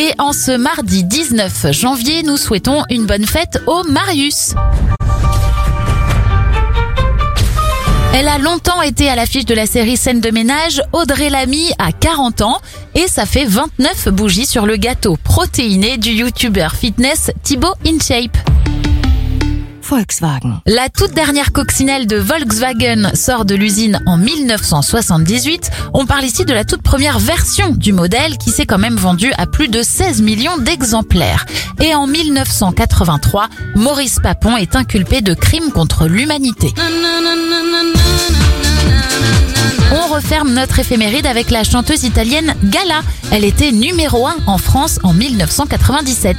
Et en ce mardi 19 janvier, nous souhaitons une bonne fête au Marius. Elle a longtemps été à l'affiche de la série Scène de ménage. Audrey Lamy a 40 ans et ça fait 29 bougies sur le gâteau protéiné du youtubeur fitness Thibaut InShape. Volkswagen. La toute dernière coccinelle de Volkswagen sort de l'usine en 1978. On parle ici de la toute première version du modèle qui s'est quand même vendue à plus de 16 millions d'exemplaires. Et en 1983, Maurice Papon est inculpé de crimes contre l'humanité. On referme notre éphéméride avec la chanteuse italienne Gala. Elle était numéro 1 en France en 1997.